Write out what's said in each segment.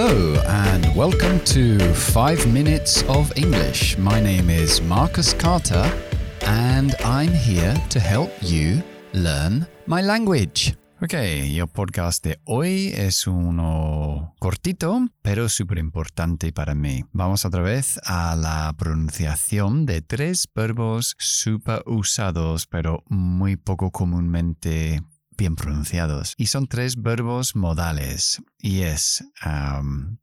Hello, and welcome to 5 Minutes of English. My name is Marcus Carter, and I'm here to help you learn my language. Ok, el podcast de hoy es uno cortito, pero súper importante para mí. Vamos otra vez a la pronunciación de tres verbos súper usados, pero muy poco comúnmente bien pronunciados. Y son tres verbos modales. Y es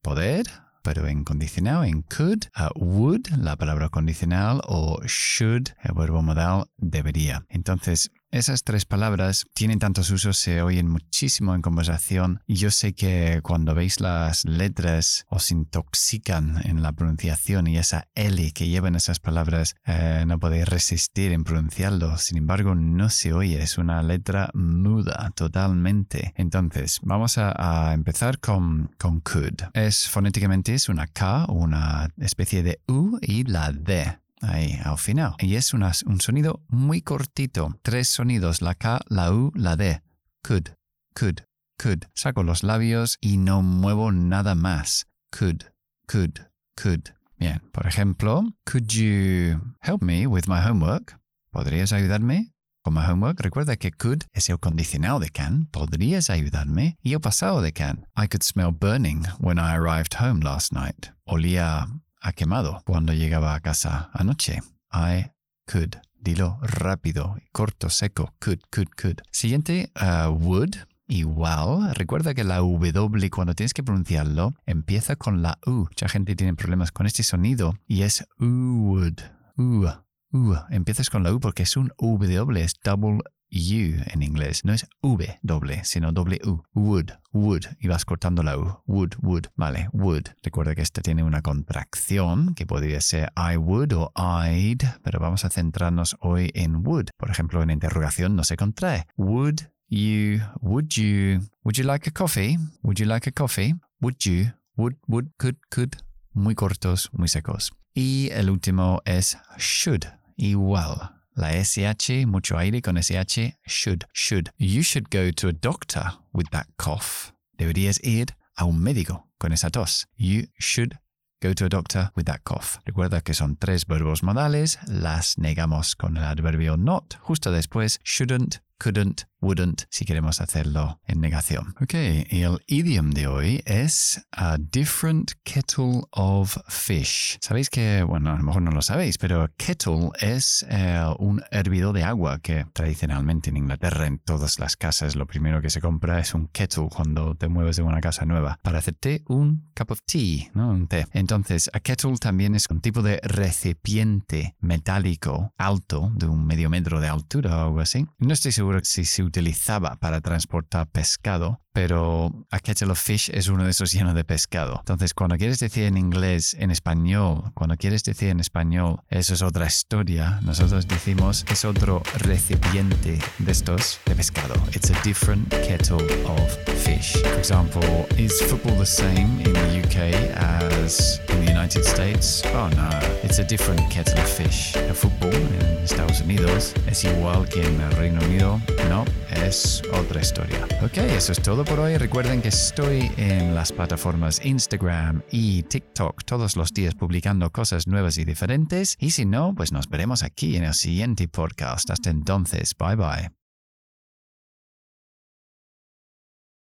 poder, pero en condicional, en could, would, la palabra condicional, o should, el verbo modal, debería. Entonces, esas tres palabras tienen tantos usos, se oyen muchísimo en conversación y yo sé que cuando veis las letras os intoxican en la pronunciación y esa L que llevan esas palabras eh, no podéis resistir en pronunciarlo. Sin embargo, no se oye, es una letra muda totalmente. Entonces, vamos a, empezar con, con could. Es fonéticamente es una K, una especie de U y la D ahí al final. Y es un sonido muy cortito. Tres sonidos, la K, la U, la D. Could, could, could. Saco los labios y no muevo nada más. Could, could, could. Bien, por ejemplo, could you help me with my homework? ¿Podrías ayudarme con mi homework? Recuerda que could es el condicional de can. ¿Podrías ayudarme? Y el pasado de can. I could smell burning when I arrived home last night. Olía ha quemado cuando llegaba a casa anoche. I could. Dilo rápido, corto, seco. Could, could, could. Siguiente, uh, would. Igual, recuerda que la W cuando tienes que pronunciarlo empieza con la U. Mucha gente tiene problemas con este sonido y es would. U. U. Empiezas con la U porque es un W, es double U en inglés. No es V doble, sino doble U. Would, would. Y vas cortando la U. Would, would. Vale, would. Recuerda que esta tiene una contracción que podría ser I would o I'd, pero vamos a centrarnos hoy en would. Por ejemplo, en interrogación no se contrae. Would you, would you, would you like a coffee? Would you like a coffee? Would you, would, would, could, could. Muy cortos, muy secos. Y el último es should. Igual. La SH, mucho aire con SH, should, should. You should go to a doctor with that cough. Deberías ir a un médico con esa tos. You should go to a doctor with that cough. Recuerda que son tres verbos modales, las negamos con el adverbio not. Justo después, shouldn't, couldn't, wouldn't, si queremos hacerlo en negación. Ok, el idiom de hoy es a different kettle of fish. Sabéis que, bueno, a lo mejor no lo sabéis, pero kettle es eh, un hervidor de agua que tradicionalmente en Inglaterra, en todas las casas, lo primero que se compra es un kettle cuando te mueves de una casa nueva para hacerte un cup of tea, ¿no? Un té. Entonces, a kettle también es un tipo de recipiente metálico alto, de un medio metro de altura o algo así. No estoy seguro si se utilizaba para transportar pescado, pero a kettle of fish es uno de esos llenos de pescado. Entonces, cuando quieres decir en inglés, en español, cuando quieres decir en español, eso es otra historia, nosotros decimos es otro recipiente de estos de pescado. It's a different kettle of fish. For example, is football the same in the UK as in the United States? Oh no, it's a different kettle of fish. El fútbol en Estados Unidos es igual que en el Reino Unido. No, es otra historia. Ok, eso es por hoy. Recuerden que estoy en las plataformas Instagram y TikTok todos los días publicando cosas nuevas y diferentes. Y si no, pues nos veremos aquí en el siguiente podcast. Hasta entonces, bye bye.